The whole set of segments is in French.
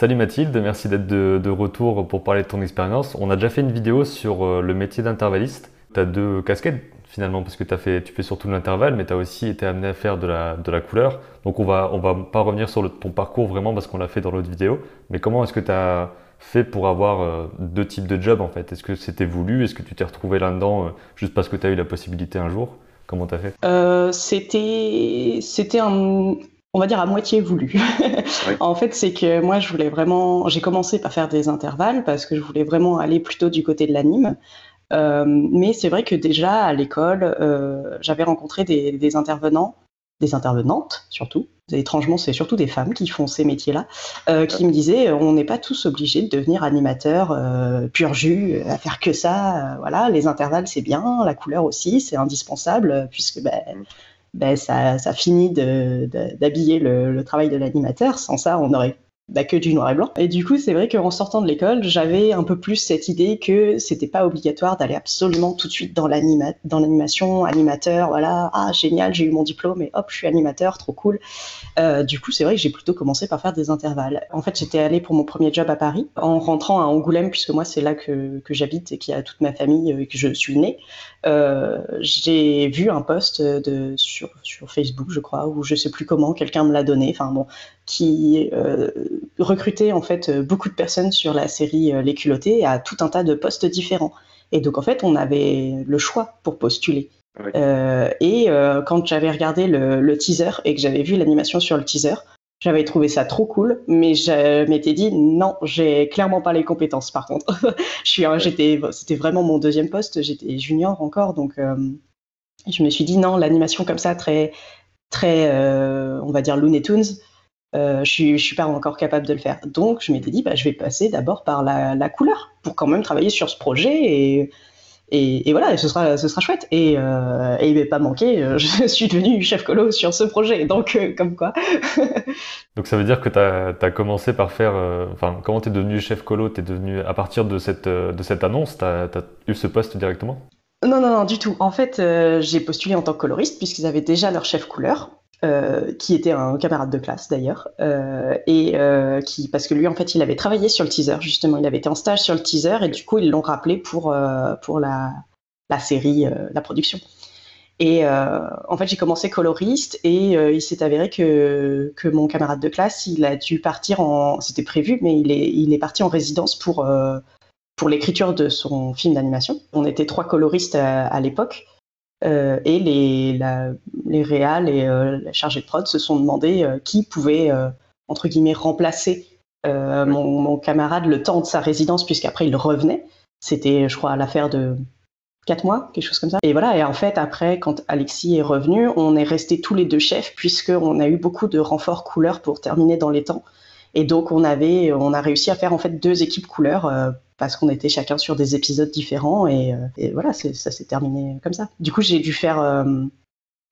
Salut Mathilde, merci d'être de, retour pour parler de ton expérience. On a déjà fait une vidéo sur euh, le métier d'intervalliste. Tu as deux casquettes finalement parce que fait, tu fais surtout de l'intervalle mais tu as aussi été amené à faire de la, couleur. Donc on va, va pas revenir sur ton parcours vraiment parce qu'on l'a fait dans l'autre vidéo. Mais comment est-ce que tu as fait pour avoir euh, deux types de jobs en fait? Est-ce que c'était voulu? Est-ce que tu t'es retrouvé là-dedans euh, juste parce que tu as eu la possibilité un jour? Comment tu as fait C'était c'était un on va dire à moitié voulu. en fait, c'est que moi, je voulais vraiment. J'ai commencé par faire des intervalles parce que je voulais vraiment aller plutôt du côté de l'anime. mais c'est vrai que déjà à l'école, j'avais rencontré des, intervenants des intervenantes surtout. Étrangement, c'est surtout des femmes qui font ces métiers-là, euh, qui me disaient euh, on n'est pas tous obligés de devenir animateur euh, pur jus, à faire que ça. voilà, les intervalles c'est bien, la couleur aussi, c'est indispensable puisque ben, ben, ça, ça, finit d'habiller le, le, travail de l'animateur. Sans ça, on aurait bah, que du noir et blanc. Et du coup, c'est vrai qu'en sortant de l'école, j'avais un peu plus cette idée que c'était pas obligatoire d'aller absolument tout de suite dans l'animation, animateur, voilà, ah génial, j'ai eu mon diplôme et hop, je suis animateur, trop cool. Euh, du coup, c'est vrai que j'ai plutôt commencé par faire des intervalles. En fait, j'étais allée pour mon premier job à Paris, en rentrant à Angoulême, puisque moi, c'est là que, j'habite et qu'il y a toute ma famille et que je suis née. Euh, j'ai vu un post sur, sur Facebook, je crois, ou je sais plus comment, quelqu'un me l'a donné, enfin bon, qui euh, recrutait en fait beaucoup de personnes sur la série euh, Les culottés à tout un tas de postes différents. Et donc en fait, on avait le choix pour postuler. Euh, et quand j'avais regardé le, teaser et que j'avais vu l'animation sur le teaser, j'avais trouvé ça trop cool, mais je m'étais dit non, j'ai clairement pas les compétences. Par contre, je suis, j'étais, c'était vraiment mon deuxième poste, j'étais junior encore, donc je me suis dit non, l'animation comme ça, très, très, on va dire Looney Tunes, euh, je suis, suis pas encore capable de le faire. Donc, je m'étais dit, bah, je vais passer d'abord par la, couleur pour quand même travailler sur ce projet et, et, voilà, ce sera, ce sera chouette. Et, euh, et il ne pas manquer, euh, je suis devenu chef colo sur ce projet, donc comme quoi. donc ça veut dire que tu as, commencé par faire. Enfin, comment tu es devenu chef colo? Tu es devenu à partir de cette, de cette annonce, tu as, eu ce poste directement? Non, non, non, du tout. En fait, j'ai postulé en tant que coloriste puisqu'ils avaient déjà leur chef couleur. Euh, qui était un camarade de classe d'ailleurs, euh, et euh, qui, parce que lui en fait il avait travaillé sur le teaser justement, il avait été en stage sur le teaser et du coup ils l'ont rappelé pour pour la, la série, la production. Et en fait j'ai commencé coloriste et il s'est avéré que que mon camarade de classe il a dû partir en, c'était prévu, mais il est il est parti en résidence pour pour l'écriture de son film d'animation. On était trois coloristes à l'époque. Euh, et les, la, les réals et euh, la chargée de prod se sont demandé euh, qui pouvait, entre guillemets, remplacer mon, mon, camarade le temps de sa résidence, puisqu'après il revenait. C'était, je crois, l'affaire de quatre mois, quelque chose comme ça. Et voilà, et en fait, après, quand Alexis est revenu, on est restés tous les deux chefs, puisqu'on a eu beaucoup de renforts couleurs pour terminer dans les temps. Et donc, on, avait, on a réussi à faire en fait deux équipes couleurs parce qu'on était chacun sur des épisodes différents et, euh, voilà, ça s'est terminé comme ça. Du coup, j'ai dû faire euh,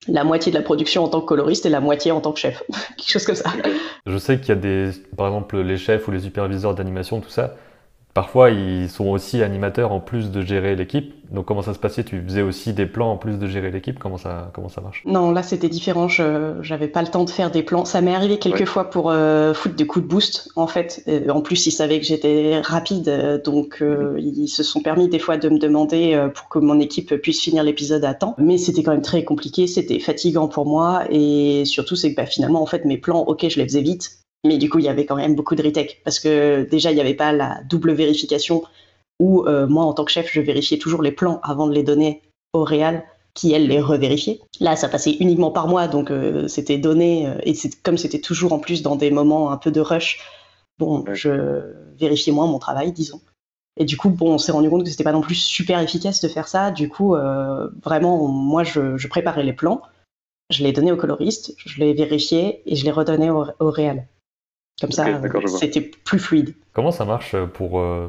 la moitié de la production en tant que coloriste et la moitié en tant que chef, quelque chose comme ça. Je sais qu'il y a des, par exemple, les chefs ou les superviseurs d'animation, tout ça, Parfois, ils sont aussi animateurs en plus de gérer l'équipe. Donc, comment ça se passait? Tu faisais aussi des plans en plus de gérer l'équipe? Comment ça, comment ça marche? Non, là, c'était différent. Je n'avais pas le temps de faire des plans. Ça m'est arrivé quelques fois pour euh, foutre des coups de boost, en fait. Euh, en plus, ils savaient que j'étais rapide. Euh, donc, ils se sont permis des fois de me demander pour que mon équipe puisse finir l'épisode à temps. Mais c'était quand même très compliqué. C'était fatigant pour moi. Et surtout, c'est que bah, finalement, en fait, mes plans, ok, je les faisais vite mais du coup, il y avait quand même beaucoup de retech parce que déjà, il n'y avait pas la double vérification où euh, moi, en tant que chef, je vérifiais toujours les plans avant de les donner au réal qui, elle, les revérifiait. Là, ça passait uniquement par moi, donc euh, c'était donné. Euh, et comme c'était toujours en plus dans des moments un peu de rush, bon, je vérifiais moins mon travail, disons. Et du coup, bon, on s'est rendu compte que c'était pas non plus super efficace de faire ça. Du coup, vraiment, moi, je, préparais les plans, je les donnais au coloriste, je les vérifiais et je les redonnais au, au réal. Comme ça, c'était plus fluide. Comment ça marche pour euh,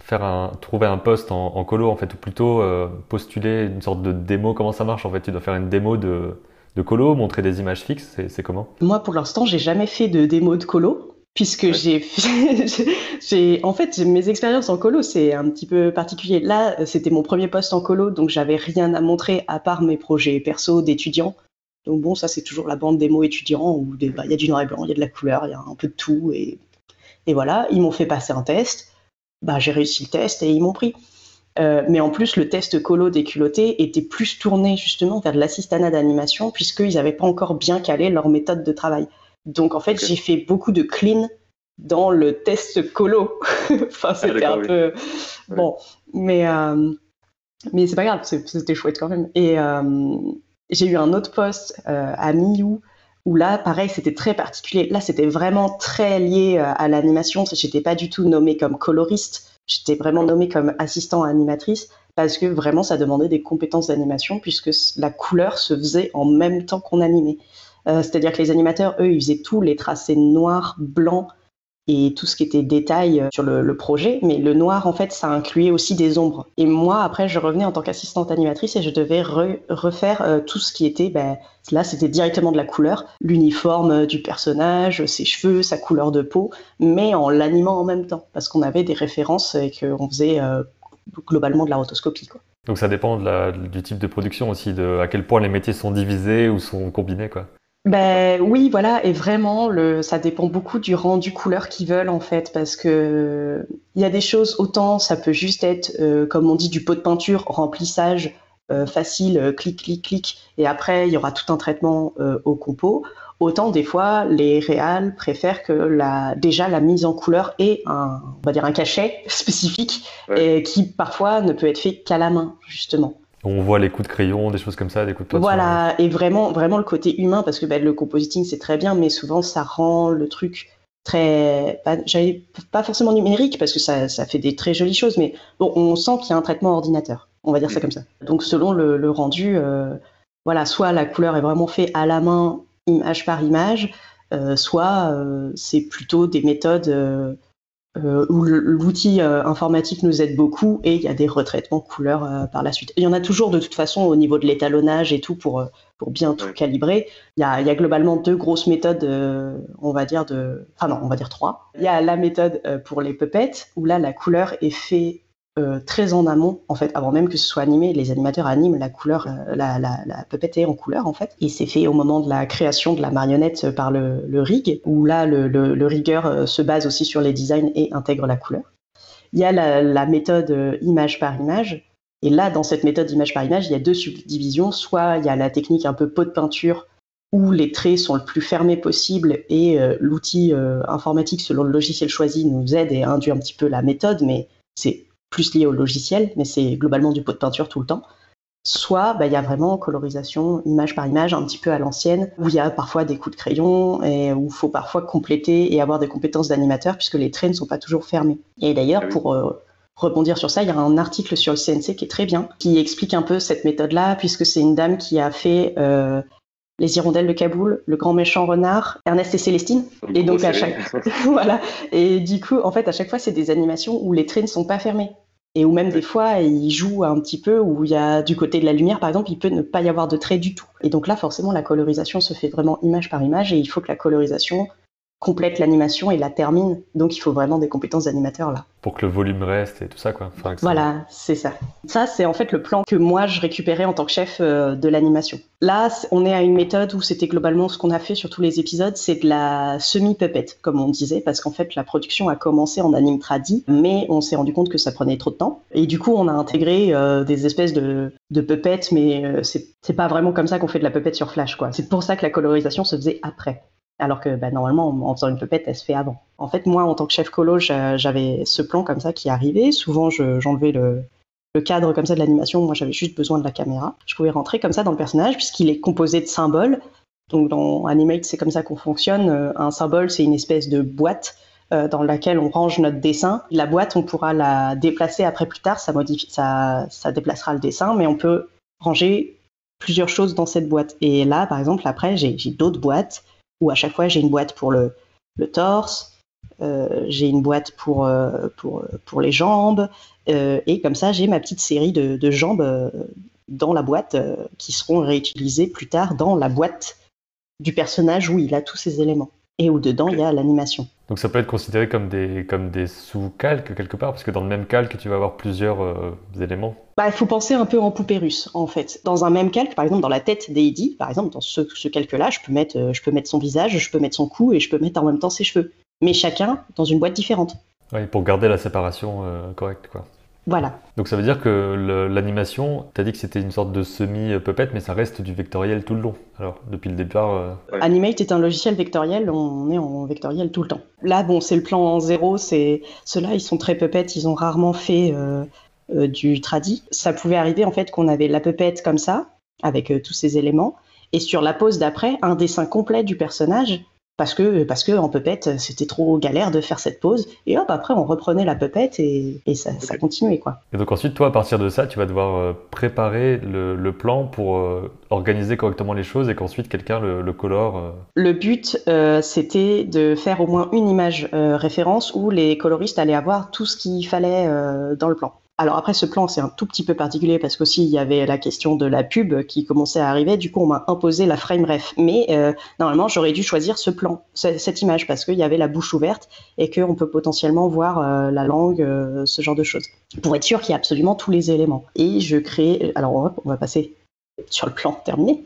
faire un, trouver un poste en, colo en fait, ou plutôt euh, postuler une sorte de démo? Comment ça marche en fait? Tu dois faire une démo de, de colo, montrer des images fixes C'est comment? Moi, pour l'instant, j'ai jamais fait de démo de colo puisque j'ai j'ai en fait mes expériences en colo c'est un petit peu particulier. Là c'était mon premier poste en colo donc j'avais rien à montrer à part mes projets perso d'étudiants donc bon, ça c'est toujours la bande démo étudiant où bah, il y a du noir et blanc, il y a de la couleur, il y a un peu de tout et, Et voilà, ils m'ont fait passer un test. Bah, j'ai réussi le test et ils m'ont pris. Euh, mais en plus, le test colo des culottés était plus tourné justement vers de l'assistanat d'animation, puisqu'ils n'avaient pas encore bien calé leur méthode de travail. Donc en fait, j'ai fait beaucoup de clean dans le test colo. enfin, ah, c'était un peu. Bon, mais, euh, mais c'est pas grave, c'était chouette quand même. Et euh, j'ai eu un autre poste à Miou où là, pareil, c'était très particulier. Là, c'était vraiment très lié à l'animation. J'étais pas du tout nommée comme coloriste. J'étais vraiment nommée comme assistant animatrice parce que vraiment ça demandait des compétences d'animation puisque la couleur se faisait en même temps qu'on animait. Euh, c'est-à-dire que les animateurs, eux, ils faisaient tous les tracés noirs, blancs et tout ce qui était détail euh, sur le, projet, mais le noir, en fait, ça incluait aussi des ombres. Et moi, après, je revenais en tant qu'assistante animatrice et je devais refaire euh, tout ce qui était, ben, là, c'était directement de la couleur, l'uniforme du personnage, ses cheveux, sa couleur de peau, mais en l'animant en même temps, parce qu'on avait des références et qu'on faisait euh, globalement de la rotoscopie. Donc ça dépend du type de production aussi, de à quel point les métiers sont divisés ou sont combinés, quoi. Ben oui, voilà, et vraiment, le, ça dépend beaucoup du rendu couleur qu'ils veulent en fait, parce que il y a des choses autant ça peut juste être, euh, comme on dit, du pot de peinture, remplissage euh, facile, euh, clic, clic, clic, et après il y aura tout un traitement au compo. Autant des fois, les réals préfèrent que la, déjà la mise en couleur ait un, on va dire un cachet spécifique, et qui parfois ne peut être fait qu'à la main justement. On voit les coups de crayon, des choses comme ça, des coups de peinture. Voilà, et vraiment, vraiment le côté humain, parce que ben, le compositing c'est très bien, mais souvent ça rend le truc très, pas, pas forcément numérique, parce que ça, ça, fait des très jolies choses, mais bon, on sent qu'il y a un traitement ordinateur, on va dire ça mm. comme ça. Donc selon le, rendu, euh, voilà, soit la couleur est vraiment faite à la main, image par image, euh, soit euh, c'est plutôt des méthodes euh, où l'outil euh, informatique nous aide beaucoup et il y a des retraitements couleurs euh, par la suite. il y en a toujours de toute façon au niveau de l'étalonnage et tout pour, pour bien tout calibrer. Il y, a, il y, a, globalement deux grosses méthodes, on va dire de, enfin non, on va dire trois. Il y a la méthode pour les puppets où là la couleur est faite euh, très en amont, en fait, avant même que ce soit animé. Les animateurs animent la couleur, euh, la, la, la est en couleur, en fait. Et c'est fait au moment de la création de la marionnette par le, rig, où là, le, le, rigueur euh, se base aussi sur les designs et intègre la couleur. Il y a la, méthode image par image. Et là, dans cette méthode image par image, il y a deux subdivisions. Soit il y a la technique un peu pot de peinture, où les traits sont le plus fermés possible et l'outil informatique, selon le logiciel choisi, nous aide et induit un petit peu la méthode, mais c'est plus lié au logiciel, mais c'est globalement du pot de peinture tout le temps. Soit bah, il y a vraiment colorisation image par image, un petit peu à l'ancienne, où il y a parfois des coups de crayon et où il faut parfois compléter et avoir des compétences d'animateur puisque les traits ne sont pas toujours fermés. Et d'ailleurs, ah pour euh, rebondir sur ça, il y a un article sur le CNC qui est très bien, qui explique un peu cette méthode-là, puisque c'est une dame qui a fait euh, les hirondelles de Kaboul, le grand méchant renard, Ernest et Célestine. Et donc à chaque voilà. Et du coup, en fait, à chaque fois, c'est des animations où les traits ne sont pas fermés. Et où même des fois, il joue un petit peu, où il y a du côté de la lumière, par exemple, il peut ne pas y avoir de traits du tout. Et donc là, forcément, la colorisation se fait vraiment image par image, et il faut que la colorisation complète l'animation et la termine. Donc il faut vraiment des compétences d'animateur là. Pour que le volume reste et tout ça quoi. voilà, c'est ça. Ça c'est en fait le plan que moi je récupérais en tant que chef euh, de l'animation. Là, on est à une méthode où c'était globalement ce qu'on a fait sur tous les épisodes, c'est de la semi-puppet comme on disait, parce qu'en fait la production a commencé en anime tradi, mais on s'est rendu compte que ça prenait trop de temps. Et du coup on a intégré euh, des espèces de, de puppets, mais euh, c'est pas vraiment comme ça qu'on fait de la puppet sur Flash quoi. C'est pour ça que la colorisation se faisait après. Alors que bah, normalement, en faisant une pupette, elle se fait avant. En fait, moi, en tant que chef colo, j'avais ce plan comme ça qui arrivait. Souvent, j'enlevais le, cadre comme ça de l'animation. Moi, j'avais juste besoin de la caméra. Je pouvais rentrer comme ça dans le personnage puisqu'il est composé de symboles. Donc, dans Animate, c'est comme ça qu'on fonctionne. Euh, un symbole, c'est une espèce de boîte euh, dans laquelle on range notre dessin. La boîte, on pourra la déplacer après plus tard. Ça, modifie, ça déplacera le dessin, mais on peut ranger plusieurs choses dans cette boîte. Et là, par exemple, après, j'ai d'autres boîtes où à chaque fois j'ai une boîte pour le, torse, euh, j'ai une boîte pour, euh, pour, pour les jambes, euh, et comme ça j'ai ma petite série de, de jambes dans la boîte qui seront réutilisées plus tard dans la boîte du personnage où il a tous ces éléments et où dedans il y a l'animation. Donc ça peut être considéré comme des, comme des sous-calques quelque part, parce que dans le même calque, tu vas avoir plusieurs euh, éléments. Bah, il faut penser un peu en poupée russe, en fait. Dans un même calque, par exemple, dans la tête d'Eddie, par exemple, dans ce, ce calque-là, je, peux mettre, euh, je peux mettre son visage, je peux mettre son cou et je peux mettre en même temps ses cheveux. mais chacun dans une boîte différente. Oui, pour garder la séparation correcte, quoi. Voilà. Donc ça veut dire que l'animation, tu as dit que c'était une sorte de semi-puppet, mais ça reste du vectoriel tout le long. Alors, depuis le départ. Euh, Animate est un logiciel vectoriel, on est en vectoriel tout le temps. Là, bon, c'est le plan zéro, c'est ceux-là, ils sont très puppet, ils ont rarement fait euh, euh, du tradi. Ça pouvait arriver en fait qu'on avait la puppet comme ça, avec tous ces éléments, et sur la pose d'après, un dessin complet du personnage parce que parce que en puppet c'était trop galère de faire cette pause et hop après on reprenait la puppet et, et ça, ça, continuait quoi. Et donc ensuite toi à partir de ça tu vas devoir euh, préparer le, le plan pour euh, organiser correctement les choses et qu'ensuite quelqu'un le, le, colore. Euh. Le but c'était de faire au moins une image référence où les coloristes allaient avoir tout ce qu'il fallait dans le plan. Alors après, ce plan, c'est un tout petit peu particulier parce qu'aussi, il y avait la question de la pub qui commençait à arriver. Du coup, on m'a imposé la frame ref. Mais euh, normalement, j'aurais dû choisir ce plan, cette image, parce qu'il y avait la bouche ouverte et qu'on peut potentiellement voir euh, la langue, euh, ce genre de choses. Pour être sûr qu'il y a absolument tous les éléments. Et je crée... Alors, on va, on va passer sur le plan terminé,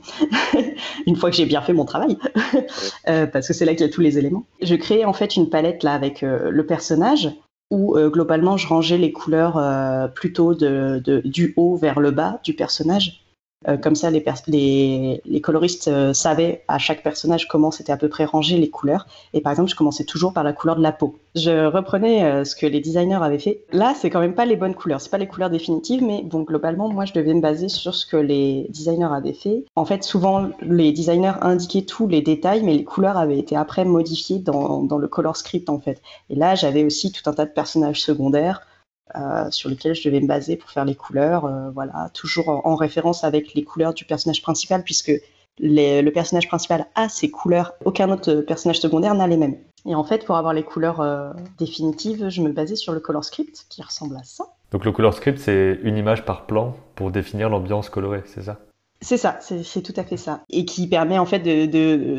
une fois que j'ai bien fait mon travail, parce que c'est là qu'il y a tous les éléments. Je crée en fait une palette là avec le personnage, où euh, globalement je rangeais les couleurs euh, plutôt du haut vers le bas du personnage euh, comme ça, les, coloristes euh, savaient à chaque personnage comment c'était à peu près rangé les couleurs. Et par exemple, je commençais toujours par la couleur de la peau. Je reprenais euh, ce que les designers avaient fait. Là, c'est quand même pas les bonnes couleurs. C'est pas les couleurs définitives, mais bon, globalement, moi, je devais me baser sur ce que les designers avaient fait. En fait, souvent, les designers indiquaient tous les détails, mais les couleurs avaient été après modifiées dans, dans le color script, en fait. Et là, j'avais aussi tout un tas de personnages secondaires euh, sur lesquels je devais me baser pour faire les couleurs. Euh, voilà, toujours en, référence avec les couleurs du personnage principal, puisque le personnage principal a ses couleurs, aucun autre personnage secondaire n'a les mêmes. Et en fait, pour avoir les couleurs euh, définitives, je me basais sur le color script qui ressemble à ça. Donc le color script, c'est une image par plan pour définir l'ambiance colorée, c'est ça? C'est ça, c'est tout à fait ça. Et qui permet en fait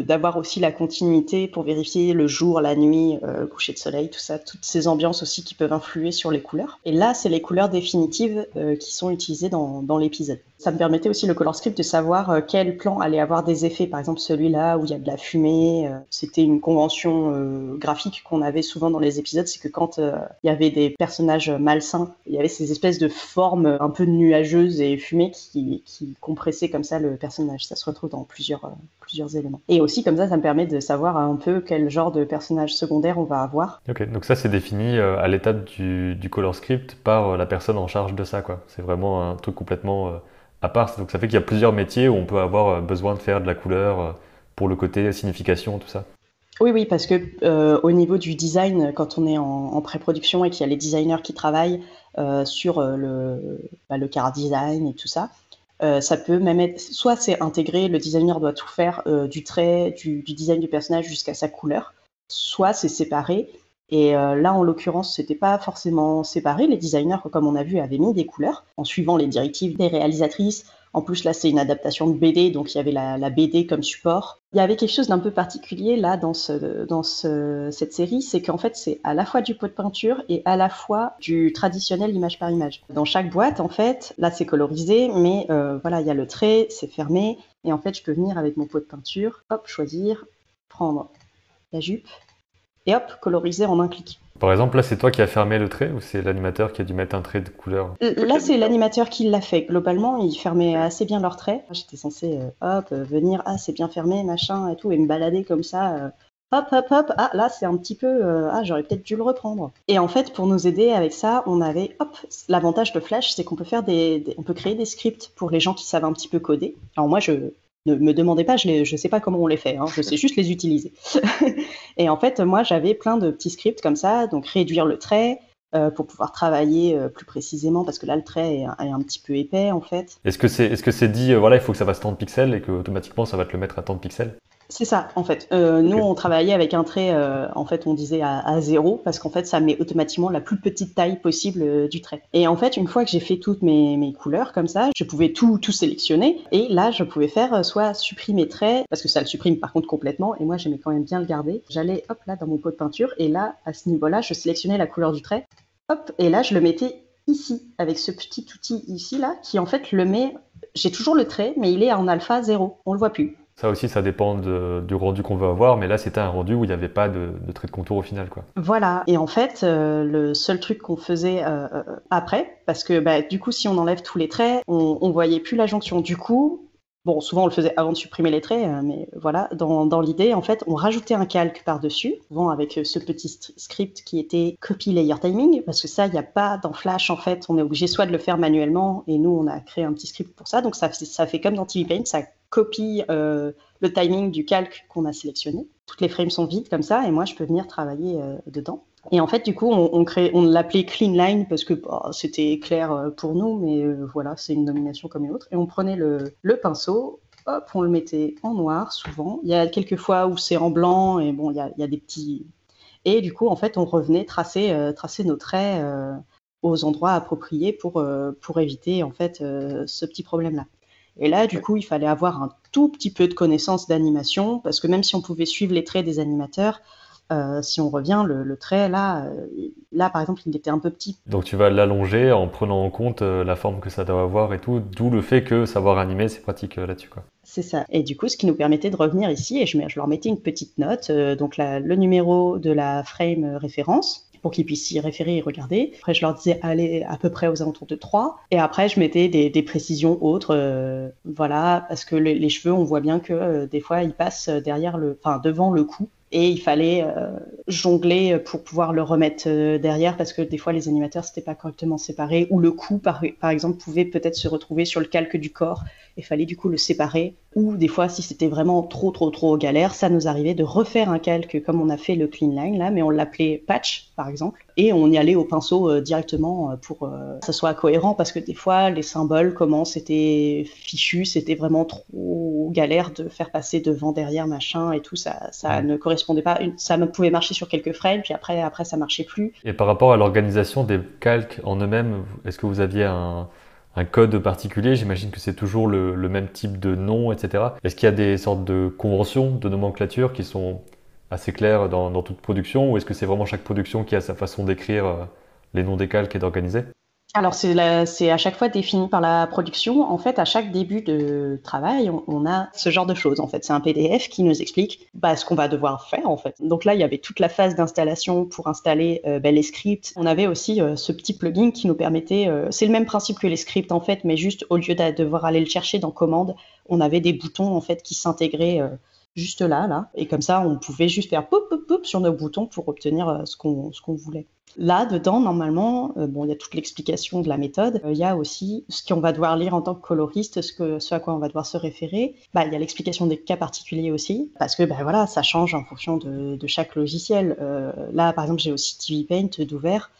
d'avoir de, aussi la continuité pour vérifier le jour, la nuit, euh, coucher de soleil, tout ça, toutes ces ambiances aussi qui peuvent influer sur les couleurs. Et là, c'est les couleurs définitives euh, qui sont utilisées dans, dans l'épisode. Ça me permettait aussi le color script de savoir euh, quel plan allait avoir des effets. Par exemple, celui-là où il y a de la fumée. C'était une convention graphique qu'on avait souvent dans les épisodes, c'est que quand il y avait des personnages malsains, il y avait ces espèces de formes un peu nuageuses et fumées qui, compressaient comme ça le personnage. Ça se retrouve dans plusieurs, euh, plusieurs éléments. Et aussi, comme ça, ça me permet de savoir un peu quel genre de personnage secondaire on va avoir. Ok, donc ça, c'est défini euh, à l'étape du, du, color script par euh, la personne en charge de ça. C'est vraiment un truc complètement à part. Donc ça fait qu'il y a plusieurs métiers où on peut avoir besoin de faire de la couleur pour le côté signification, tout ça. Oui, oui, parce que au niveau du design, quand on est en, pré-production et qu'il y a les designers qui travaillent sur le, bah, le car design et tout ça, euh, ça peut même être, soit c'est intégré, le designer doit tout faire euh, du trait, du, design du personnage jusqu'à sa couleur, soit c'est séparé. Et euh, là, en l'occurrence, c'était pas forcément séparé. Les designers, comme on a vu, avaient mis des couleurs en suivant les directives des réalisatrices, en plus, là, c'est une adaptation de BD, donc il y avait la, BD comme support. Il y avait quelque chose d'un peu particulier là dans, ce, dans ce, cette série, c'est qu'en fait, c'est à la fois du pot de peinture et à la fois du traditionnel image par image. Dans chaque boîte, en fait, là, c'est colorisé, mais euh, voilà, il y a le trait, c'est fermé, et en fait, je peux venir avec mon pot de peinture, hop, choisir, prendre la jupe, et hop, coloriser en un clic. Par exemple, là, c'est toi qui as fermé le trait ou c'est l'animateur qui a dû mettre un trait de couleur Là, c'est l'animateur qui l'a fait. Globalement, il fermait assez bien leur trait. J'étais censée, euh, hop, euh, venir, ah, c'est bien fermé, machin et tout, et me balader comme ça. Euh, hop, hop, hop, ah, là, c'est un petit peu, ah, j'aurais peut-être dû le reprendre. Et en fait, pour nous aider avec ça, on avait, hop, l'avantage de Flash, c'est qu'on peut faire des, on peut créer des scripts pour les gens qui savent un petit peu coder. Alors moi, je, ne me demandez pas, je ne sais pas comment on les fait, hein, je sais juste les utiliser. et en fait, moi, j'avais plein de petits scripts comme ça, donc réduire le trait, euh, pour pouvoir travailler euh, plus précisément, parce que là, le trait est, un petit peu épais, en fait. Est-ce que c'est est -ce c'est dit, euh, voilà, il faut que ça fasse tant de pixels et que automatiquement ça va te le mettre à tant de pixels? C'est ça, en fait. Euh, nous, on travaillait avec un trait, euh, en fait, on disait à, zéro, parce qu'en fait, ça met automatiquement la plus petite taille possible euh, du trait. Et en fait, une fois que j'ai fait toutes mes, mes, couleurs comme ça, je pouvais tout, tout sélectionner. Et là, je pouvais faire soit supprimer trait, parce que ça le supprime par contre complètement, et moi, j'aimais quand même bien le garder. J'allais, hop, là, dans mon pot de peinture, et là, à ce niveau-là, je sélectionnais la couleur du trait, hop, et là, je le mettais ici, avec ce petit outil ici, là, qui en fait le met j'ai toujours le trait, mais il est en alpha 0. On le voit plus. Ça aussi, ça dépend du rendu qu'on veut avoir, mais là, c'était un rendu où il n'y avait pas de, trait de contour au final. Quoi. Voilà, et en fait, euh, le seul truc qu'on faisait euh, euh, après, parce que bah, du coup, si on enlève tous les traits, on, ne voyait plus la jonction. Du coup, Bon, souvent on le faisait avant de supprimer les traits, mais voilà, dans, l'idée, en fait, on rajoutait un calque par-dessus, souvent avec ce petit script qui était copy layer timing, parce que ça, il n'y a pas dans Flash, en fait, on est obligé soit de le faire manuellement, et nous, on a créé un petit script pour ça, donc ça, fait comme dans TV ça copie euh, le timing du calque qu'on a sélectionné. Toutes les frames sont vides comme ça et moi je peux venir travailler euh, dedans. Et en fait, du coup, on, l'appelait Clean Line parce que bah, c'était clair euh, pour nous, mais voilà, c'est une nomination comme une autre. Et on prenait le, pinceau, hop, on le mettait en noir souvent. Il y a quelques fois où c'est en blanc et bon, il y a, des petits. Et du coup, en fait, on revenait tracer, tracer nos traits aux endroits appropriés pour, pour éviter en fait ce petit problème-là. Et là, du coup, il fallait avoir un tout petit peu de connaissance d'animation, parce que même si on pouvait suivre les traits des animateurs, euh, si on revient, le, trait, là, euh, là, par exemple, il était un peu petit. Donc tu vas l'allonger en prenant en compte euh, la forme que ça doit avoir et tout, d'où le fait que savoir animer, c'est pratique là-dessus. quoi. C'est ça. Et du coup, ce qui nous permettait de revenir ici, et je, je leur mettais une petite note, donc le numéro de la frame référence, pour qu'ils puissent y référer et regarder. Après, je leur disais aller à peu près aux alentours de 3. Et après, je mettais des, précisions autres. Euh, voilà, parce que les, cheveux, on voit bien que euh, des fois, ils passent derrière le, enfin, devant le cou et il fallait euh, jongler pour pouvoir le remettre derrière parce que des fois les animateurs s'étaient pas correctement séparés ou le cou par exemple pouvait peut-être se retrouver sur le calque du corps et fallait du coup le séparer ou des fois si c'était vraiment trop trop trop galère ça nous arrivait de refaire un calque comme on a fait le clean line là mais on l'appelait patch par exemple et on y allait au pinceau euh, directement pour que ça soit cohérent parce que des fois les symboles comment c'était fichu c'était vraiment trop galère de faire passer devant derrière machin et tout ça ça ne correspondait pas. Ça me pouvait marcher sur quelques frames, puis après, après ça marchait plus. Et par rapport à l'organisation des calques en eux-mêmes, est-ce que vous aviez un, code particulier J'imagine que c'est toujours le, même type de nom, etc. Est-ce qu'il y a des sortes de conventions, de nomenclature qui sont assez claires dans, dans toute production, ou est-ce que c'est vraiment chaque production qui a sa façon d'écrire euh, les noms des calques et d'organiser? Alors c'est à chaque fois défini par la production. En fait, à chaque début de travail, on, a ce genre de choses. En fait, c'est un PDF qui nous explique bah, ce qu'on va devoir faire. En fait, donc là, il y avait toute la phase d'installation pour installer euh, bah, les scripts. On avait aussi euh, ce petit plugin qui nous permettait. Euh, c'est le même principe que les scripts en fait, mais juste au lieu de devoir aller le chercher dans commande, on avait des boutons en fait qui s'intégraient juste là, là. Et comme ça, on pouvait juste faire pop, pop, pop sur nos boutons pour obtenir ce qu'on ce qu'on voulait. Là, dedans, normalement, euh, bon, il y a toute l'explication de la méthode. Euh, il y a aussi ce qu'on va devoir lire en tant que coloriste, ce, que, ce à quoi on va devoir se référer. Bah, il y a l'explication des cas particuliers aussi, parce que bah, voilà, ça change en fonction de, de chaque logiciel. Euh, là, par exemple, j'ai aussi TV Paint d'ouvert.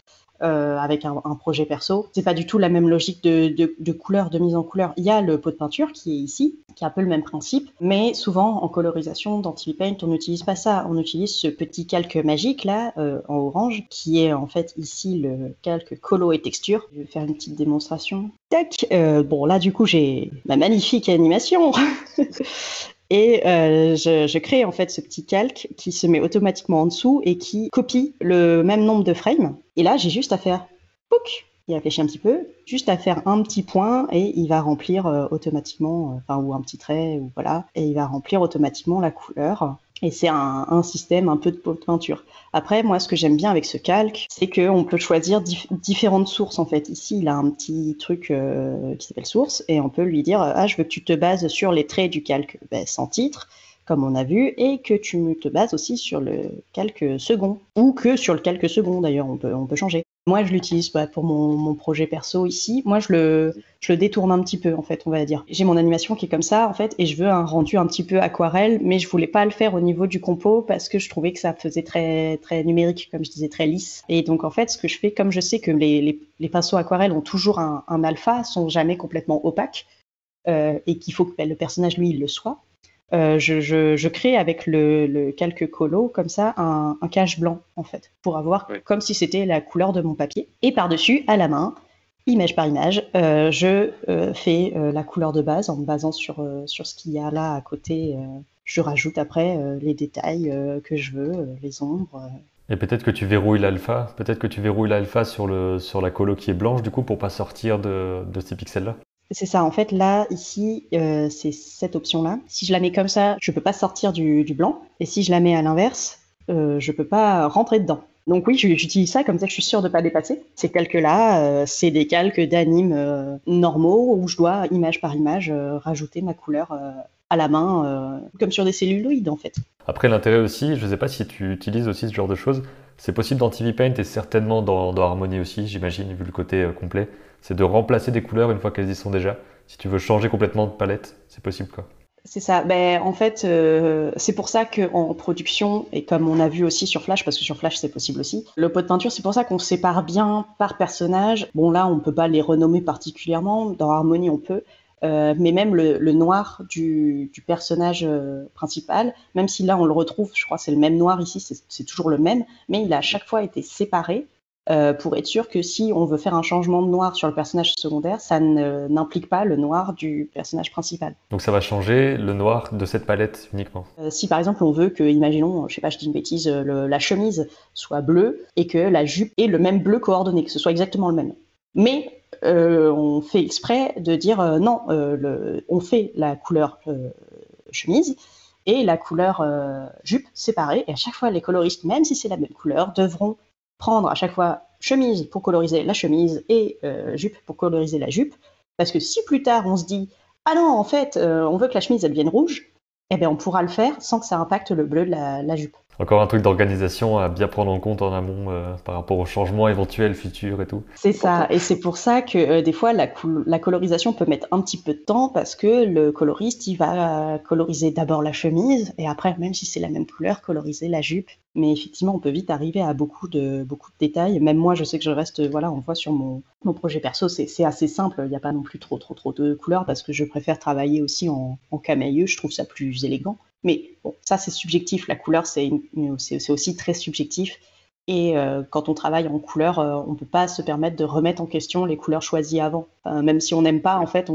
Euh, avec un, projet perso. C'est pas du tout la même logique de, couleur, de mise en couleur. Il y a le pot de peinture qui est ici, qui est un peu le même principe, mais souvent en colorisation dans TV Paint, on n'utilise pas ça. On utilise ce petit calque magique là euh, en orange, qui est en fait ici le calque colo et texture. Je vais faire une petite démonstration. Tac. Euh, bon là du coup j'ai ma magnifique animation. Et euh, je, crée en fait ce petit calque qui se met automatiquement en dessous et qui copie le même nombre de frames. Et là, j'ai juste à faire pouc, il réfléchit un petit peu, juste à faire un petit point et il va remplir euh, automatiquement, euh, enfin ou un petit trait ou voilà, et il va remplir automatiquement la couleur. Et c'est un, système un peu de peinture. Après, moi, ce que j'aime bien avec ce calque, c'est qu'on peut choisir différentes sources, en fait. Ici, il a un petit truc euh, qui s'appelle source, et on peut lui dire, ah, je veux que tu te bases sur les traits du calque ben, sans titre, comme on a vu, et que tu te bases aussi sur le calque second, ou que sur le calque second, d'ailleurs, on peut changer. Moi, je l'utilise pour mon, projet perso ici. Moi, je le, je le détourne un petit peu, en fait, on va dire. J'ai mon animation qui est comme ça, en fait, et je veux un rendu un petit peu aquarelle, mais je voulais pas le faire au niveau du compo parce que je trouvais que ça faisait très, très numérique, comme je disais, très lisse. Et donc, en fait, ce que je fais, comme je sais que les, les, pinceaux aquarelles ont toujours un, un alpha, sont jamais complètement opaques, euh, et qu'il faut que le personnage, lui, il le soit, euh, je, crée avec le, calque colo comme ça un, cache blanc en fait pour avoir comme si c'était la couleur de mon papier. Et par dessus à la main image par image euh, je euh, fais la couleur de base en me basant sur, sur ce qu'il y a là à côté je rajoute après les détails que je veux les ombres et peut-être que tu verrouilles l'alpha peut-être que tu verrouilles l'alpha sur, le, sur la colo qui est blanche du coup pour pas sortir de, de ces pixels là C'est ça, en fait, là, ici, euh, c'est cette option-là. Si je la mets comme ça, je peux pas sortir du, blanc. Et si je la mets à l'inverse, euh, je peux pas rentrer dedans. Donc oui, j'utilise ça comme ça, je suis sûre de pas dépasser. Ces calques-là, euh, c'est des calques d'animes normaux où je dois, image par image, rajouter ma couleur à la main, comme sur des celluloïdes en fait. Après, l'intérêt aussi, je ne sais pas si tu utilises aussi ce genre de choses, c'est possible dans TV Paint et certainement dans, dans Harmony aussi, j'imagine, vu le côté complet c'est de remplacer des couleurs une fois qu'elles y sont déjà. Si tu veux changer complètement de palette, c'est possible quoi. C'est ça. Ben, en fait, euh, c'est pour ça qu'en production, et comme on a vu aussi sur Flash, parce que sur Flash c'est possible aussi, le pot de peinture, c'est pour ça qu'on sépare bien par personnage. Bon, là, on peut pas les renommer particulièrement. Dans Harmony, on peut. Euh, mais même le, noir du, personnage euh, principal, même si là on le retrouve, je crois c'est le même noir ici, c'est toujours le même, mais il a à chaque fois été séparé euh, pour être sûr que si on veut faire un changement de noir sur le personnage secondaire, ça n'implique pas le noir du personnage principal. Donc ça va changer le noir de cette palette uniquement. Euh, si par exemple on veut que, imaginons, je sais pas, je dis une bêtise, euh, la chemise soit bleue et que la jupe ait le même bleu coordonné, que ce soit exactement le même. Mais on fait exprès de dire non, on fait la couleur chemise et la couleur jupe séparée. Et à chaque fois, les coloristes, même si c'est la même couleur, devront prendre à chaque fois chemise pour coloriser la chemise et euh, jupe pour coloriser la jupe. Parce que si plus tard on se dit ah non, en fait, euh, on veut que la chemise elle devienne rouge, eh bien on pourra le faire sans que ça impacte le bleu de la jupe. Encore un truc d'organisation à bien prendre en compte en amont euh, par rapport aux changements éventuels futurs et tout. C'est ça, et c'est pour ça que euh, des fois la, colorisation peut mettre un petit peu de temps parce que le coloriste il va coloriser d'abord la chemise et après, même si c'est la même couleur, coloriser la jupe. Mais effectivement, on peut vite arriver à beaucoup de, beaucoup de détails. Même moi, je sais que je reste, voilà, on voit sur mon, mon projet perso, c'est assez simple. Il n'y a pas non plus trop, trop, trop de couleurs parce que je préfère travailler aussi en, en camailleux. Je trouve ça plus élégant. Mais ça c'est subjectif, la couleur c'est aussi très subjectif. Et euh, quand on travaille en couleur, euh, on ne peut pas se permettre de remettre en question les couleurs choisies avant. même si on n'aime pas, en fait,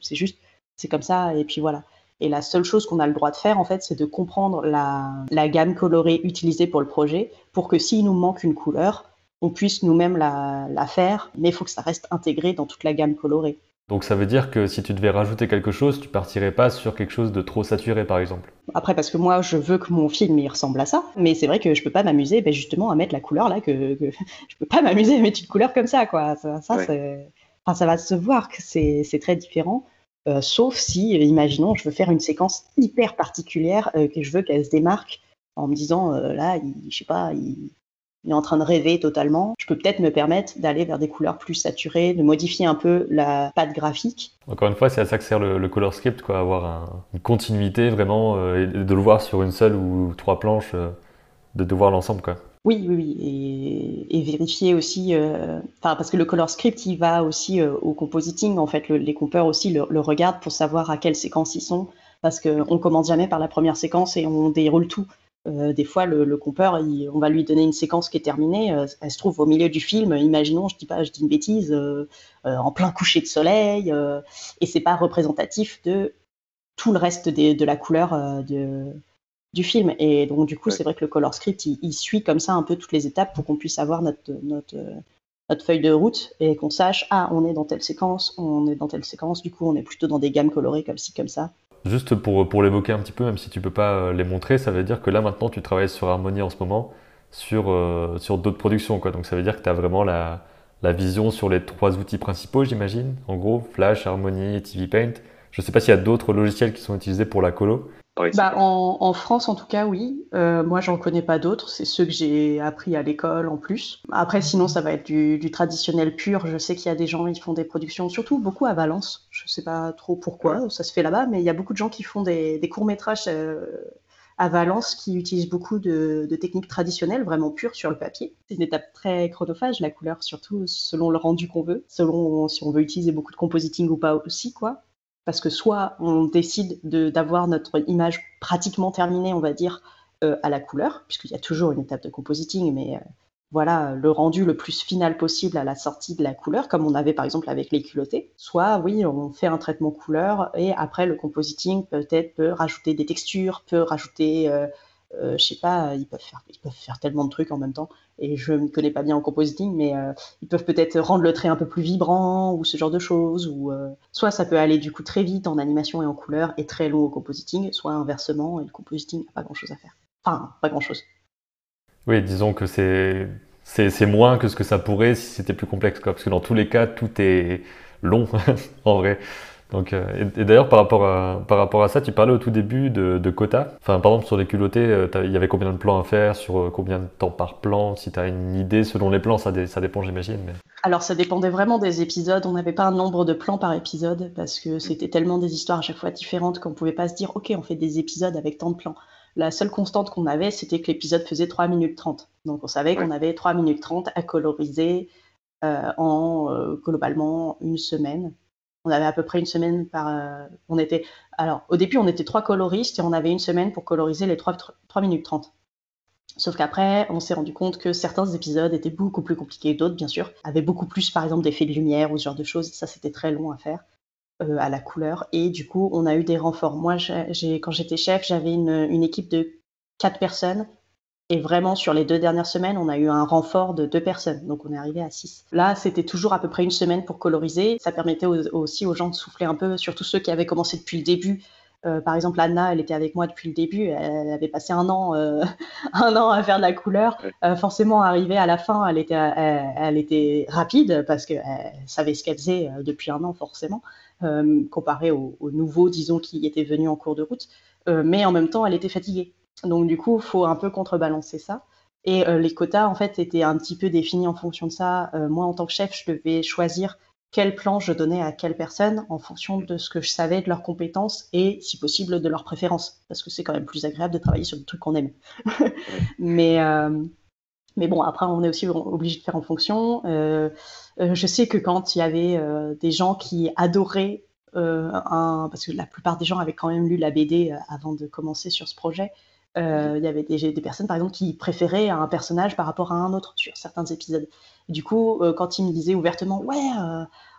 c'est juste, c'est comme ça, et puis voilà. Et la seule chose qu'on a le droit de faire, en fait, c'est de comprendre la, la, gamme colorée utilisée pour le projet, pour que s'il nous manque une couleur, on puisse nous-mêmes la, la, faire, mais il faut que ça reste intégré dans toute la gamme colorée. Donc ça veut dire que si tu devais rajouter quelque chose, tu partirais pas sur quelque chose de trop saturé par exemple. Après parce que moi je veux que mon film il ressemble à ça, mais c'est vrai que je peux pas m'amuser ben, justement à mettre la couleur là que, que... je peux pas m'amuser à mettre une couleur comme ça quoi. Ça, ça, enfin, ça va se voir que c'est très différent. Euh, sauf si, imaginons, je veux faire une séquence hyper particulière, euh, que je veux qu'elle se démarque en me disant, euh, là, il, je sais pas, il est en train de rêver totalement, je peux peut-être me permettre d'aller vers des couleurs plus saturées, de modifier un peu la patte graphique. Encore une fois, c'est à ça que sert le, color script, quoi, avoir une continuité vraiment, euh, de le voir sur une seule ou trois planches, euh, de, de voir l'ensemble, quoi. Oui, oui, oui, et, vérifier aussi, euh, parce que le color script, il va aussi au compositing, en fait, les compeurs aussi le, le, regardent pour savoir à quelle séquence ils sont, parce qu'on commence jamais par la première séquence et on déroule tout. Euh, des fois, le, le compeur, on va lui donner une séquence qui est terminée. Euh, elle se trouve au milieu du film. Imaginons, je dis pas, je dis une bêtise, euh, en plein coucher de soleil, et c'est pas représentatif de tout le reste de la couleur du film. Et donc, du coup, c'est vrai que le color script, il, suit comme ça un peu toutes les étapes pour qu'on puisse avoir notre, notre, notre feuille de route et qu'on sache, ah, on est dans telle séquence, on est dans telle séquence, du coup, on est plutôt dans des gammes colorées comme ci, comme ça. Juste pour, pour l'évoquer un petit peu, même si tu peux pas euh, les montrer, ça veut dire que là maintenant tu travailles sur Harmony en ce moment, sur, euh, sur d'autres productions. Quoi. Donc ça veut dire que tu as vraiment la, la vision sur les trois outils principaux, j'imagine. En gros, Flash, Harmony et TV Paint. Je ne sais pas s'il y a d'autres logiciels qui sont utilisés pour la colo. Bah, en, France, en tout cas, oui. Euh, moi, j'en connais pas d'autres. C'est ceux que j'ai appris à l'école en plus. Après, sinon, ça va être du, traditionnel pur. Je sais qu'il y a des gens qui font des productions, surtout beaucoup à Valence. Je sais pas trop pourquoi ça se fait là-bas, mais il y a beaucoup de gens qui font des, courts métrages euh, à Valence qui utilisent beaucoup de, de, techniques traditionnelles, vraiment pures sur le papier. C'est une étape très chronophage, la couleur, surtout selon le rendu qu'on veut, selon si on veut utiliser beaucoup de compositing ou pas aussi, quoi parce que soit on décide d'avoir notre image pratiquement terminée, on va dire, euh, à la couleur, puisqu'il y a toujours une étape de compositing, mais euh, voilà, le rendu le plus final possible à la sortie de la couleur, comme on avait par exemple avec les culottés. Soit, oui, on fait un traitement couleur et après le compositing peut-être peut rajouter des textures, peut rajouter euh, je sais pas, ils peuvent, faire, ils peuvent faire tellement de trucs en même temps. Et je ne connais pas bien en compositing, mais ils peuvent peut-être rendre le trait un peu plus vibrant ou ce genre de choses. Ou, soit ça peut aller du coup très vite en animation et en couleur et très long au compositing, soit inversement, et le compositing n'a pas grand-chose à faire. Enfin, pas grand-chose. Oui, disons que c'est moins que ce que ça pourrait si c'était plus complexe, parce que dans tous les cas, tout est long, en vrai. Donc, euh, et, d'ailleurs, par, rapport à, par rapport à ça, tu parlais au tout début de, de quotas. Enfin, par exemple, sur les culottés, euh, il y avait combien de plans à faire, sur euh, combien de temps par plan? Si tu as une idée selon les plans, ça, ça dépend, j'imagine. Mais... Alors, ça dépendait vraiment des épisodes. On n'avait pas un nombre de plans par épisode parce que c'était tellement des histoires à chaque fois différentes qu'on pouvait pas se dire, OK, on fait des épisodes avec tant de plans. La seule constante qu'on avait, c'était que l'épisode faisait 3 minutes 30. Donc on savait qu'on avait 3 minutes 30 à coloriser en globalement une semaine. On avait à peu près une semaine par. Euh, on était. Alors au début, on était trois coloristes et on avait une semaine pour coloriser les 3, 3 minutes 30. Sauf qu'après, on s'est rendu compte que certains épisodes étaient beaucoup plus compliqués, d'autres, bien sûr, avaient beaucoup plus, par exemple, d'effets de lumière ou ce genre de choses. Ça, c'était très long à faire. Euh, à la couleur. Et du coup, on a eu des renforts. Moi, quand j'étais chef, j'avais une, équipe de quatre personnes. Et vraiment, sur les deux dernières semaines, on a eu un renfort de deux personnes. Donc, on est arrivé à six. Là, c'était toujours à peu près une semaine pour coloriser. Ça permettait aussi aux gens de souffler un peu, surtout ceux qui avaient commencé depuis le début. Euh, par exemple, Anna, elle était avec moi depuis le début. Elle avait passé un an, euh, un an à faire de la couleur. forcément, arrivée à la fin, elle était, elle, était rapide parce qu'elle savait ce qu'elle faisait depuis un an, forcément. Euh, comparé aux, nouveaux, disons, qui étaient venus en cours de route. Euh, mais en même temps, elle était fatiguée. Donc du coup, il faut un peu contrebalancer ça. Et euh, les quotas, en fait, étaient un petit peu définis en fonction de ça. moi, en tant que chef, je devais choisir quel plan je donnais à quelle personne en fonction de ce que je savais de leurs compétences et, si possible, de leurs préférences. Parce que c'est quand même plus agréable de travailler sur des trucs qu'on aime. mais, mais bon, après, on est aussi obligé de faire en fonction. Euh, euh, je sais que quand il y avait euh, des gens qui adoraient un, parce que la plupart des gens avaient quand même lu la BD avant de commencer sur ce projet, il y avait des, des, personnes, par exemple, qui préféraient un personnage par rapport à un autre sur certains épisodes. du coup, quand ils me disaient ouvertement, ouais,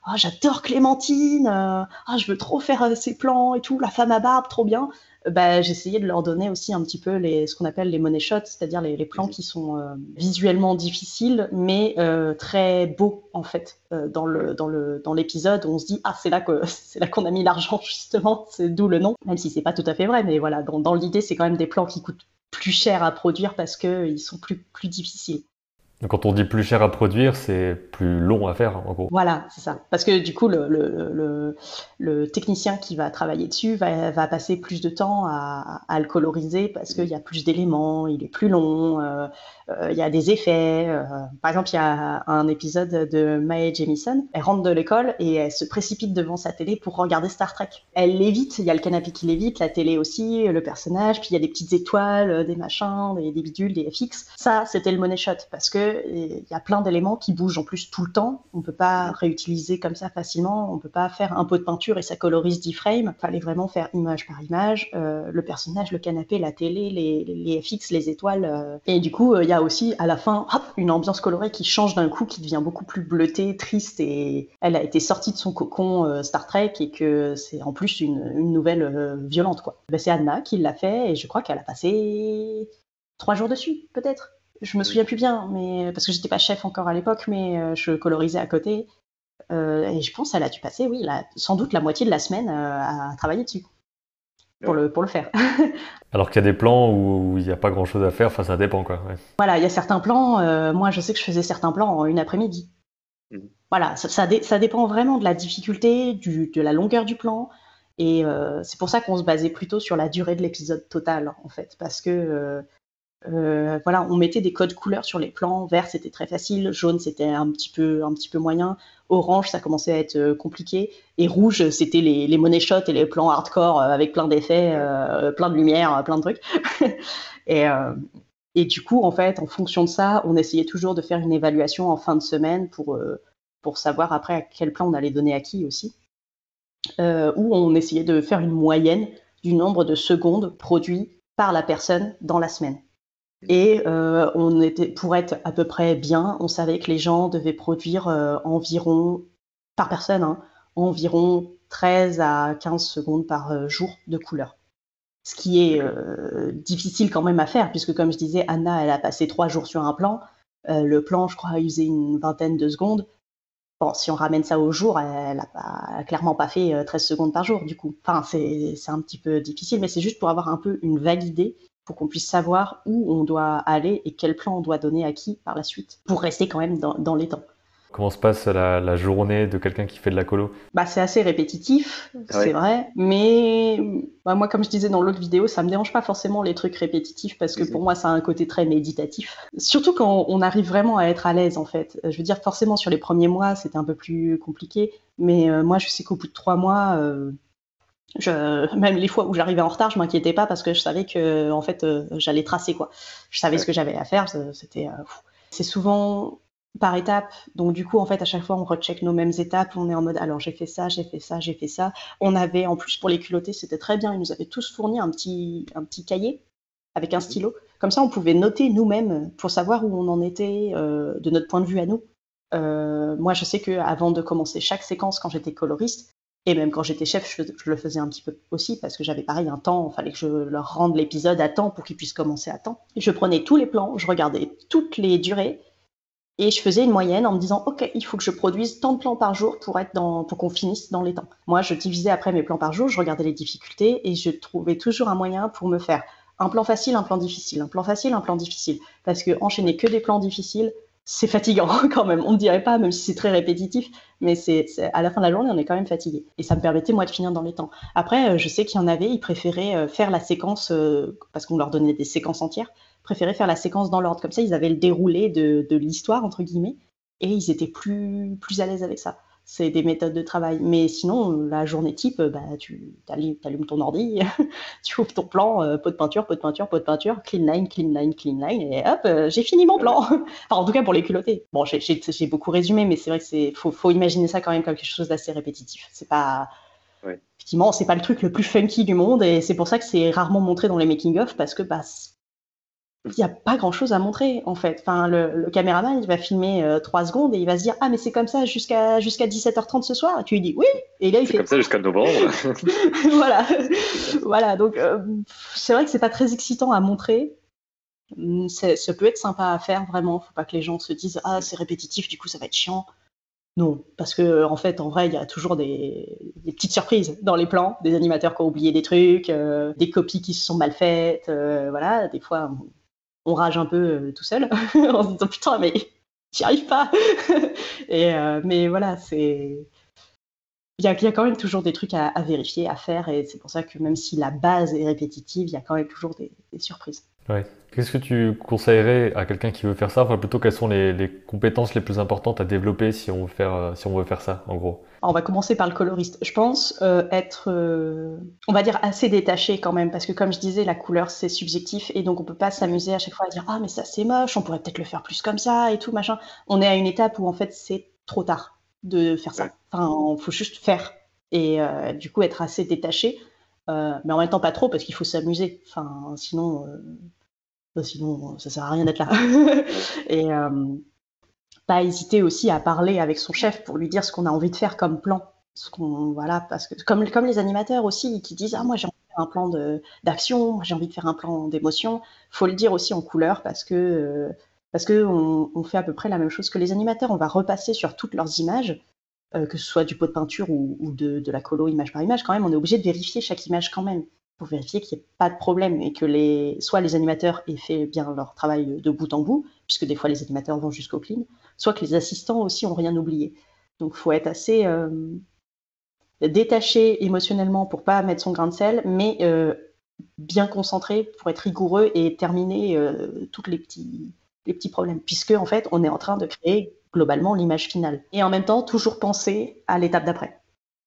oh, j'adore Clémentine, ah, je veux trop faire ses plans et tout, la femme à barbe, trop bien bah, j'essayais de leur donner aussi un petit peu les, ce qu'on appelle les money shots, c'est-à-dire les, les, plans qui sont euh, visuellement difficiles, mais euh, très beaux en fait. Euh, dans le dans le dans l'épisode, on se dit ah c'est là que c'est là qu'on a mis l'argent justement, c'est d'où le nom. Même si c'est pas tout à fait vrai, mais voilà, dans, dans l'idée c'est quand même des plans qui coûtent plus cher à produire parce qu'ils sont plus plus difficiles. Quand on dit plus cher à produire, c'est plus long à faire, en gros. Voilà, c'est ça. Parce que du coup, le, technicien qui va travailler dessus va, passer plus de temps à, le coloriser parce qu'il y a plus d'éléments, il est plus long, euh, euh, il y a des effets. Euh. par exemple, il y a un épisode de Mae Jemison. Elle rentre de l'école et elle se précipite devant sa télé pour regarder Star Trek. Elle l'évite, il y a le canapé qui l'évite, la télé aussi, le personnage, puis il y a des petites étoiles, des machins, des, des bidules, des FX. Ça, c'était le money shot parce que il y a plein d'éléments qui bougent en plus tout le temps. On peut pas réutiliser comme ça facilement. On peut pas faire un pot de peinture et ça colorise 10 frames. Fallait vraiment faire image par image. Euh, le personnage, le canapé, la télé, les, les FX, les étoiles. Euh. Et du coup, euh, il y a aussi à la fin hop, une ambiance colorée qui change d'un coup, qui devient beaucoup plus bleutée, triste. Et elle a été sortie de son cocon Star Trek et que c'est en plus une, nouvelle violente. Ben, c'est Anna qui l'a fait et je crois qu'elle a passé trois jours dessus, peut-être je me souviens plus bien, mais parce que j'étais pas chef encore à l'époque, mais euh, je colorisais à côté. Euh, et je pense qu'elle a dû passer, oui, sans doute la moitié de la semaine euh, à travailler dessus pour le, pour le faire. Alors qu'il y a des plans où il n'y a pas grand chose à faire, enfin ça dépend quoi. Voilà, il y a certains plans, moi je sais que je faisais certains plans en une après-midi. Mmh. Voilà, ça, ça, dépend vraiment de la difficulté, du, de la longueur du plan. Et c'est pour ça qu'on se basait plutôt sur la durée de l'épisode total en fait, parce que euh, voilà, on mettait des codes couleurs sur les plans. Vert, c'était très facile. Jaune, c'était un petit peu, un petit peu moyen. Orange, ça commençait à être euh, compliqué. Et rouge, c'était les, les money shots et les plans hardcore euh, avec plein d'effets, plein de lumière, plein de trucs. et, du coup, en fait, en fonction de ça, on essayait toujours de faire une évaluation en fin de semaine pour, pour savoir après à quel plan on allait donner à qui aussi. ou on essayait de faire une moyenne du nombre de secondes produits par la personne dans la semaine. Et euh, on était, pour être à peu près bien, on savait que les gens devaient produire euh, environ, par personne, hein, environ 13 à 15 secondes par euh, jour de couleur. Ce qui est euh, difficile quand même à faire, puisque comme je disais, Anna, elle a passé trois jours sur un plan. Le plan, je crois, a usé une vingtaine de secondes. Bon, si on ramène ça au jour, elle a, clairement pas fait 13 secondes par jour, du coup. Enfin, c'est un petit peu difficile, mais c'est juste pour avoir un peu une vague idée pour qu'on puisse savoir où on doit aller et quel plan on doit donner à qui par la suite, pour rester quand même dans, les temps. Comment se passe la, journée de quelqu'un qui fait de la colo? Bah, C'est assez répétitif, c'est vrai, mais bah, moi, comme je disais dans l'autre vidéo, ça me dérange pas forcément les trucs répétitifs parce que pour moi, ça a un côté très méditatif. Surtout quand on arrive vraiment à être à l'aise, en fait. Je veux dire, forcément, sur les premiers mois, c'était un peu plus compliqué, mais euh, moi, je sais qu'au bout de trois mois, euh, je, même les fois où j'arrivais en retard, je m'inquiétais pas parce que je savais que en fait euh, j'allais tracer quoi. Je savais ce que j'avais à faire. C'était euh, c'est souvent par étapes. Donc du coup en fait à chaque fois on recheck nos mêmes étapes. On est en mode alors j'ai fait ça, j'ai fait ça, j'ai fait ça. On avait en plus pour les culottés c'était très bien. Ils nous avaient tous fourni un petit un petit cahier avec un stylo. Comme ça on pouvait noter nous-mêmes pour savoir où on en était euh, de notre point de vue à nous. moi je sais que avant de commencer chaque séquence quand j'étais coloriste et même quand j'étais chef, je, le faisais un petit peu aussi parce que j'avais pareil un temps, il fallait que je leur rende l'épisode à temps pour qu'ils puissent commencer à temps. Je prenais tous les plans, je regardais toutes les durées et je faisais une moyenne en me disant ok, il faut que je produise tant de plans par jour pour être dans, pour qu'on finisse dans les temps. Moi, je divisais après mes plans par jour, je regardais les difficultés et je trouvais toujours un moyen pour me faire un plan facile, un plan difficile, un plan facile, un plan difficile. Parce que enchaîner que des plans difficiles, c'est fatigant quand même. On ne dirait pas, même si c'est très répétitif, mais c'est à la fin de la journée, on est quand même fatigué. Et ça me permettait moi de finir dans les temps. Après, euh, je sais qu'il y en avait, ils préféraient euh, faire la séquence euh, parce qu'on leur donnait des séquences entières, préféraient faire la séquence dans l'ordre. Comme ça, ils avaient le déroulé de, de l'histoire entre guillemets, et ils étaient plus plus à l'aise avec ça c'est des méthodes de travail. Mais sinon, la journée type, bah, tu allumes ton ordi, tu ouvres ton plan, euh, pot de peinture, pot de peinture, pot de peinture, clean line, clean line, clean line, et hop, euh, j'ai fini mon plan. enfin, en tout cas pour les culottés. Bon, j'ai beaucoup résumé, mais c'est vrai que c'est faut, faut, imaginer ça quand même comme quelque chose d'assez répétitif. C'est pas effectivement, c'est pas le truc le plus funky du monde, et c'est pour ça que c'est rarement montré dans les making of parce que bah il n'y a pas grand chose à montrer en fait. Enfin, le, caméraman il va filmer euh, trois secondes et il va se dire ah mais c'est comme ça jusqu'à jusqu'à 17h30 ce soir. Et tu lui dis oui et là il fait comme ça jusqu'à novembre. voilà, voilà. Donc euh, c'est vrai que c'est pas très excitant à montrer. Hum, ça peut être sympa à faire vraiment. Faut pas que les gens se disent ah c'est répétitif du coup ça va être chiant. Non, parce que en fait, en vrai, il y a toujours des, petites surprises dans les plans, des animateurs qui ont oublié des trucs, euh, des copies qui se sont mal faites, voilà. Des fois, on rage un peu euh, tout seul en se disant putain mais j'y arrive pas. Et euh, mais voilà c'est il y, a, quand même toujours des trucs à, vérifier à faire et c'est pour ça que même si la base est répétitive il y a quand même toujours des, surprises. Qu'est-ce que tu conseillerais à quelqu'un qui veut faire ça? Enfin, plutôt, quelles sont les, compétences les plus importantes à développer si on veut faire, euh, si on veut faire ça, en gros? On va commencer par le coloriste. Je pense euh, être, euh, on va dire, assez détaché quand même, parce que comme je disais, la couleur, c'est subjectif, et donc on peut pas s'amuser à chaque fois à dire « Ah, mais ça, c'est moche, on pourrait peut-être le faire plus comme ça, et tout, machin. » On est à une étape où, en fait, c'est trop tard de faire ça. Enfin, il faut juste faire, et du coup, être assez détaché. mais en même temps, pas trop, parce qu'il faut s'amuser. Enfin, sinon sinon, ça sert à rien d'être là. et euh, pas hésiter aussi à parler avec son chef pour lui dire ce qu'on a envie de faire comme plan. Ce qu'on, voilà, parce que comme, comme les animateurs aussi qui disent ah moi j'ai envie de faire un plan d'action, j'ai envie de faire un plan d'émotion, faut le dire aussi en couleur parce que euh, parce que on, fait à peu près la même chose que les animateurs. On va repasser sur toutes leurs images, euh, que ce soit du pot de peinture ou, ou de, de, la colo image par image. Quand même, on est obligé de vérifier chaque image quand même pour vérifier qu'il n'y ait pas de problème et que les, soit les animateurs aient fait bien leur travail de bout en bout, puisque des fois les animateurs vont jusqu'au clean, soit que les assistants aussi ont rien oublié. Donc il faut être assez euh, détaché émotionnellement pour pas mettre son grain de sel, mais euh, bien concentré pour être rigoureux et terminer euh, tous les petits, les petits problèmes, puisque en fait on est en train de créer globalement l'image finale. Et en même temps, toujours penser à l'étape d'après.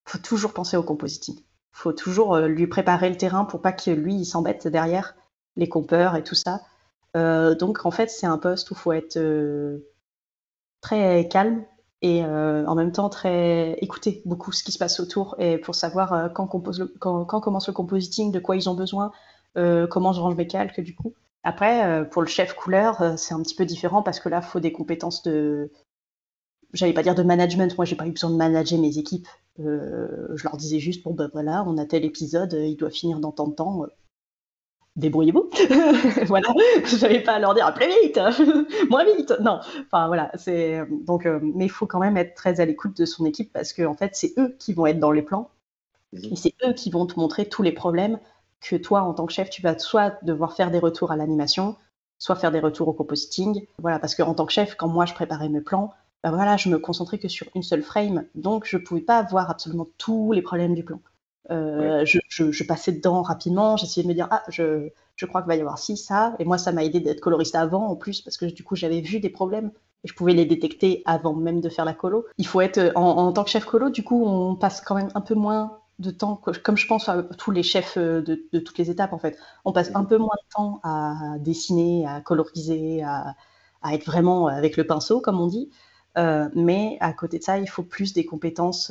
Il faut toujours penser au compositing faut toujours euh, lui préparer le terrain pour pas que lui s'embête derrière les compeurs et tout ça. Donc en fait c'est un poste où il faut être très calme et en même temps très écouter beaucoup ce qui se passe autour et pour savoir quand, compose quand, commence le compositing, de quoi ils ont besoin, comment je range mes calques du coup. Après pour le chef couleur c'est un petit peu différent parce que là il faut des compétences de j'allais pas dire de management, moi j'ai pas eu besoin de manager mes équipes. Euh, je leur disais juste bon ben voilà, on a tel épisode, il doit finir dans tant de temps. Débrouillez-vous. voilà, je n'avais pas à leur dire plus vite, moins vite. Non, enfin voilà, c'est donc, euh, mais il faut quand même être très à l'écoute de son équipe parce que en fait, c'est eux qui vont être dans les plans et c'est eux qui vont te montrer tous les problèmes que toi, en tant que chef, tu vas soit devoir faire des retours à l'animation, soit faire des retours au compositing. Voilà, parce qu'en tant que chef, quand moi je préparais mes plans, ben voilà, je me concentrais que sur une seule frame, donc je pouvais pas voir absolument tous les problèmes du plan. Euh, je, passais dedans rapidement, j'essayais de me dire, ah, je, crois qu'il va y avoir ci, ça. Et moi, ça m'a aidé d'être coloriste avant, en plus, parce que du coup, j'avais vu des problèmes et je pouvais les détecter avant même de faire la colo. Il faut être, en, tant que chef colo, du coup, on passe quand même un peu moins de temps, comme je pense à tous les chefs euh, de, toutes les étapes, en fait. On passe un peu moins de temps à dessiner, à coloriser, à, être vraiment avec le pinceau, comme on dit. Euh, mais à côté de ça, il faut plus des compétences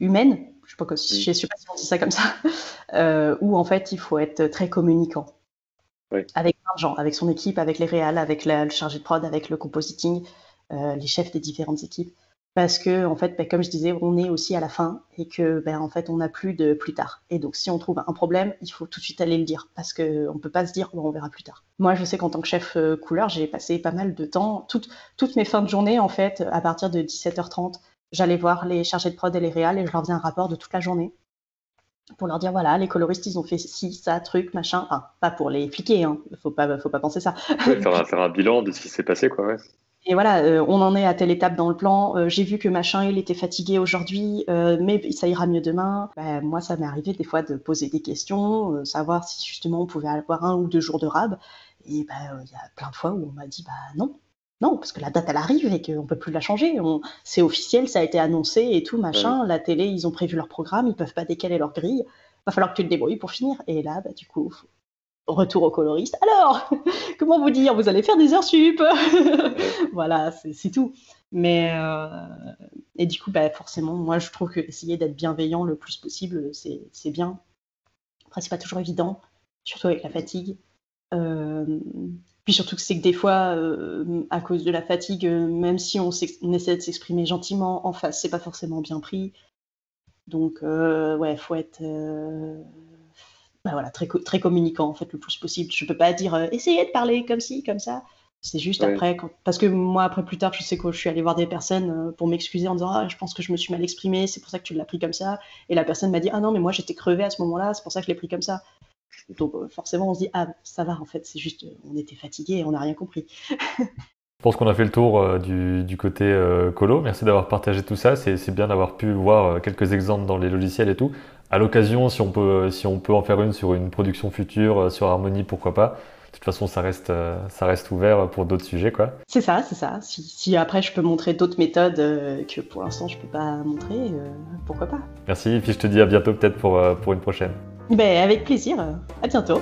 humaines je sais pas, si, je sais pas si on dit ça comme ça, euh, où en fait il faut être très communicant. Avec plein de gens, avec son équipe, avec les réals, avec le chargé de prod, avec le compositing, euh, les chefs des différentes équipes. Parce que, en fait, ben, comme je disais, on est aussi à la fin et que, ben, en fait, on n'a plus de plus tard. Et donc, si on trouve un problème, il faut tout de suite aller le dire parce qu'on ne peut pas se dire, on verra plus tard. Moi, je sais qu'en tant que chef euh, couleur, j'ai passé pas mal de temps, toutes, mes fins de journée, en fait, à partir de 17h30, j'allais voir les chargés de prod et les réals et je leur faisais un rapport de toute la journée pour leur dire voilà, les coloristes ils ont fait ci, ça, truc, machin. Enfin, pas pour les fliquer, hein. faut pas, faut pas penser ça. faire, un, bilan de ce qui s'est passé, quoi. Ouais. Et voilà, euh, on en est à telle étape dans le plan. Euh, j'ai vu que machin, il était fatigué aujourd'hui, euh, mais ça ira mieux demain. Bah, moi, ça m'est arrivé des fois de poser des questions, savoir si justement on pouvait avoir un ou deux jours de rab. Et bah, il y a plein de fois où on m'a dit bah non, non, parce que la date, elle arrive et qu'on ne peut plus la changer. C'est officiel, ça a été annoncé et tout, machin. La télé, ils ont prévu leur programme, ils peuvent pas décaler leur grille. Va falloir que tu te débrouilles pour finir. Et là, bah, du coup, retour au coloriste. Alors, comment vous dire Vous allez faire des heures sup Voilà, c'est tout. Mais, euh, et du coup, bah, forcément, moi, je trouve que essayer d'être bienveillant le plus possible, c'est bien. Après, c'est pas toujours évident, surtout avec la fatigue. Euh, puis surtout que c'est que des fois, euh, à cause de la fatigue, même si on, essaie de s'exprimer gentiment en face, c'est pas forcément bien pris. Donc, ouais, faut être bah voilà, très, très communicant en fait le plus possible. Je peux pas dire essayez de parler comme ci, comme ça. C'est juste après, parce que moi, après plus tard, je sais que je suis allée voir des personnes pour m'excuser en disant ah, je pense que je me suis mal exprimé, c'est pour ça que tu l'as pris comme ça. Et la personne m'a dit ah non, mais moi j'étais crevée à ce moment-là, c'est pour ça que je l'ai pris comme ça. Donc euh, forcément, on se dit ah ça va en fait, c'est juste euh, on était fatigué et on n'a rien compris. Je pense qu'on a fait le tour euh, du, côté colo. Merci d'avoir partagé tout ça. C'est bien d'avoir pu voir quelques exemples dans les logiciels et tout. À l'occasion, si, on peut, si on peut en faire une sur une production future, sur Harmony, pourquoi pas. De toute façon, ça reste, ça reste ouvert pour d'autres sujets. quoi. C'est ça, c'est ça. Si, après je peux montrer d'autres méthodes que pour l'instant je ne peux pas montrer, pourquoi pas. Merci, et puis je te dis à bientôt peut-être pour, pour une prochaine. Ben, avec plaisir. À bientôt.